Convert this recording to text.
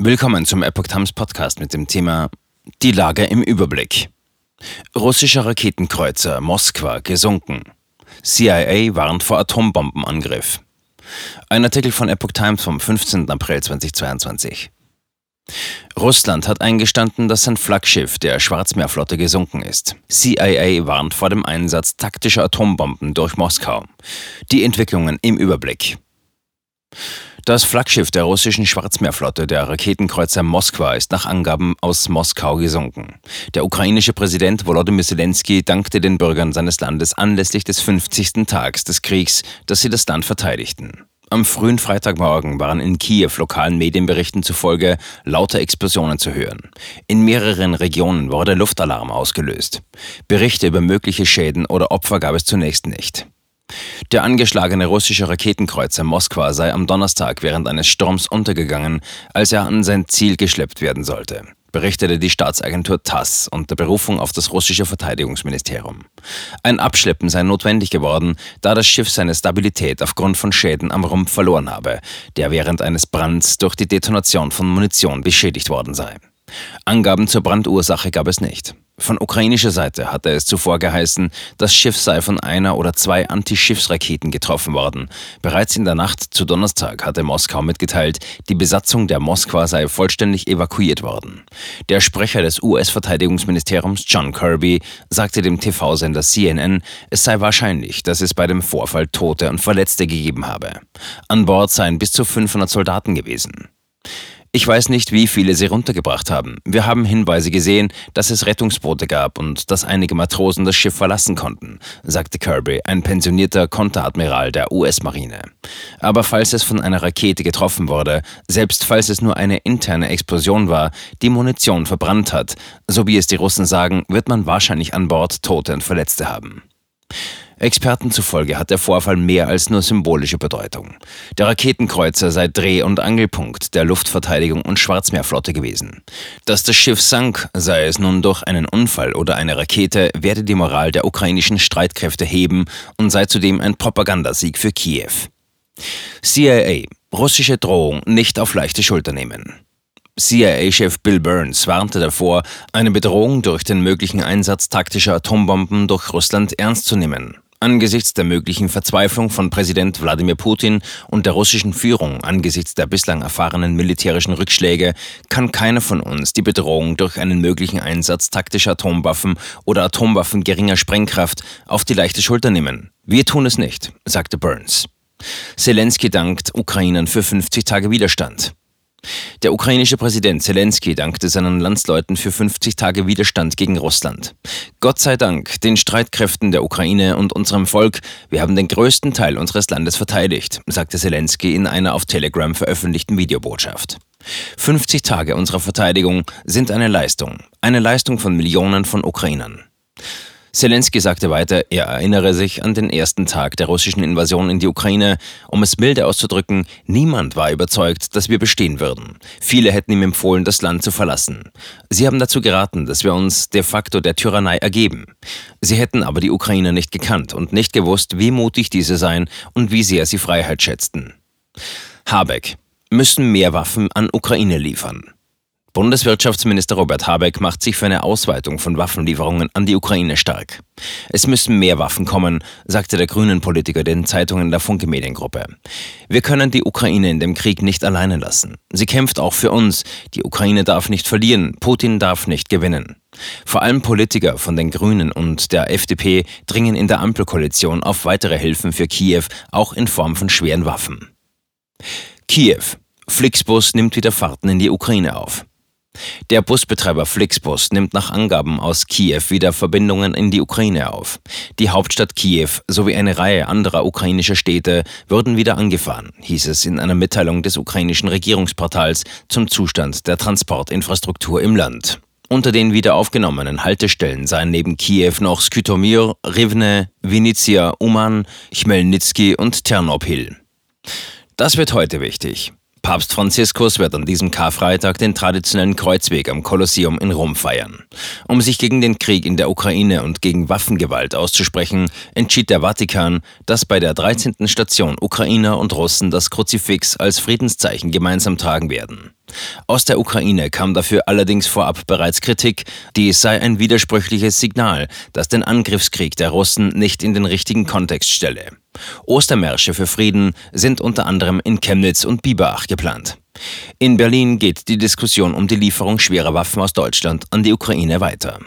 Willkommen zum Epoch Times Podcast mit dem Thema Die Lage im Überblick. Russischer Raketenkreuzer Moskwa gesunken. CIA warnt vor Atombombenangriff. Ein Artikel von Epoch Times vom 15. April 2022. Russland hat eingestanden, dass sein Flaggschiff der Schwarzmeerflotte gesunken ist. CIA warnt vor dem Einsatz taktischer Atombomben durch Moskau. Die Entwicklungen im Überblick. Das Flaggschiff der russischen Schwarzmeerflotte, der Raketenkreuzer Moskwa, ist nach Angaben aus Moskau gesunken. Der ukrainische Präsident Volodymyr Zelensky dankte den Bürgern seines Landes anlässlich des 50. Tags des Kriegs, dass sie das Land verteidigten. Am frühen Freitagmorgen waren in Kiew lokalen Medienberichten zufolge lauter Explosionen zu hören. In mehreren Regionen wurde Luftalarm ausgelöst. Berichte über mögliche Schäden oder Opfer gab es zunächst nicht. Der angeschlagene russische Raketenkreuzer Moskwa sei am Donnerstag während eines Sturms untergegangen, als er an sein Ziel geschleppt werden sollte berichtete die Staatsagentur TASS unter Berufung auf das russische Verteidigungsministerium. Ein Abschleppen sei notwendig geworden, da das Schiff seine Stabilität aufgrund von Schäden am Rumpf verloren habe, der während eines Brands durch die Detonation von Munition beschädigt worden sei. Angaben zur Brandursache gab es nicht. Von ukrainischer Seite hatte es zuvor geheißen, das Schiff sei von einer oder zwei Antischiffsraketen getroffen worden. Bereits in der Nacht zu Donnerstag hatte Moskau mitgeteilt, die Besatzung der Moskwa sei vollständig evakuiert worden. Der Sprecher des US-Verteidigungsministeriums John Kirby sagte dem TV-Sender CNN, es sei wahrscheinlich, dass es bei dem Vorfall Tote und Verletzte gegeben habe. An Bord seien bis zu 500 Soldaten gewesen. Ich weiß nicht, wie viele sie runtergebracht haben. Wir haben Hinweise gesehen, dass es Rettungsboote gab und dass einige Matrosen das Schiff verlassen konnten, sagte Kirby, ein pensionierter Konteradmiral der US-Marine. Aber falls es von einer Rakete getroffen wurde, selbst falls es nur eine interne Explosion war, die Munition verbrannt hat, so wie es die Russen sagen, wird man wahrscheinlich an Bord Tote und Verletzte haben. Experten zufolge hat der Vorfall mehr als nur symbolische Bedeutung. Der Raketenkreuzer sei Dreh- und Angelpunkt der Luftverteidigung und Schwarzmeerflotte gewesen. Dass das Schiff sank, sei es nun durch einen Unfall oder eine Rakete, werde die Moral der ukrainischen Streitkräfte heben und sei zudem ein Propagandasieg für Kiew. CIA, russische Drohung nicht auf leichte Schulter nehmen. CIA-Chef Bill Burns warnte davor, eine Bedrohung durch den möglichen Einsatz taktischer Atombomben durch Russland ernst zu nehmen. Angesichts der möglichen Verzweiflung von Präsident Wladimir Putin und der russischen Führung angesichts der bislang erfahrenen militärischen Rückschläge kann keiner von uns die Bedrohung durch einen möglichen Einsatz taktischer Atomwaffen oder Atomwaffen geringer Sprengkraft auf die leichte Schulter nehmen. Wir tun es nicht, sagte Burns. Zelensky dankt Ukrainern für 50 Tage Widerstand. Der ukrainische Präsident Zelensky dankte seinen Landsleuten für 50 Tage Widerstand gegen Russland. Gott sei Dank den Streitkräften der Ukraine und unserem Volk, wir haben den größten Teil unseres Landes verteidigt, sagte Zelensky in einer auf Telegram veröffentlichten Videobotschaft. 50 Tage unserer Verteidigung sind eine Leistung, eine Leistung von Millionen von Ukrainern. Zelensky sagte weiter, er erinnere sich an den ersten Tag der russischen Invasion in die Ukraine. Um es milde auszudrücken, niemand war überzeugt, dass wir bestehen würden. Viele hätten ihm empfohlen, das Land zu verlassen. Sie haben dazu geraten, dass wir uns de facto der Tyrannei ergeben. Sie hätten aber die Ukrainer nicht gekannt und nicht gewusst, wie mutig diese seien und wie sehr sie Freiheit schätzten. Habeck müssen mehr Waffen an Ukraine liefern. Bundeswirtschaftsminister Robert Habeck macht sich für eine Ausweitung von Waffenlieferungen an die Ukraine stark. Es müssen mehr Waffen kommen, sagte der grünen Politiker den Zeitungen der Funke Mediengruppe. Wir können die Ukraine in dem Krieg nicht alleine lassen. Sie kämpft auch für uns. Die Ukraine darf nicht verlieren, Putin darf nicht gewinnen. Vor allem Politiker von den Grünen und der FDP dringen in der Ampelkoalition auf weitere Hilfen für Kiew, auch in Form von schweren Waffen. Kiew. Flixbus nimmt wieder Fahrten in die Ukraine auf. Der Busbetreiber Flixbus nimmt nach Angaben aus Kiew wieder Verbindungen in die Ukraine auf. Die Hauptstadt Kiew sowie eine Reihe anderer ukrainischer Städte würden wieder angefahren, hieß es in einer Mitteilung des ukrainischen Regierungsportals zum Zustand der Transportinfrastruktur im Land. Unter den wieder aufgenommenen Haltestellen seien neben Kiew noch Skytomyr, Rivne, Vinnytsia, Uman, Chmelnytsky und Ternopil. Das wird heute wichtig. Papst Franziskus wird an diesem Karfreitag den traditionellen Kreuzweg am Kolosseum in Rom feiern. Um sich gegen den Krieg in der Ukraine und gegen Waffengewalt auszusprechen, entschied der Vatikan, dass bei der 13. Station Ukrainer und Russen das Kruzifix als Friedenszeichen gemeinsam tragen werden. Aus der Ukraine kam dafür allerdings vorab bereits Kritik, dies sei ein widersprüchliches Signal, das den Angriffskrieg der Russen nicht in den richtigen Kontext stelle. Ostermärsche für Frieden sind unter anderem in Chemnitz und Biberach geplant. In Berlin geht die Diskussion um die Lieferung schwerer Waffen aus Deutschland an die Ukraine weiter.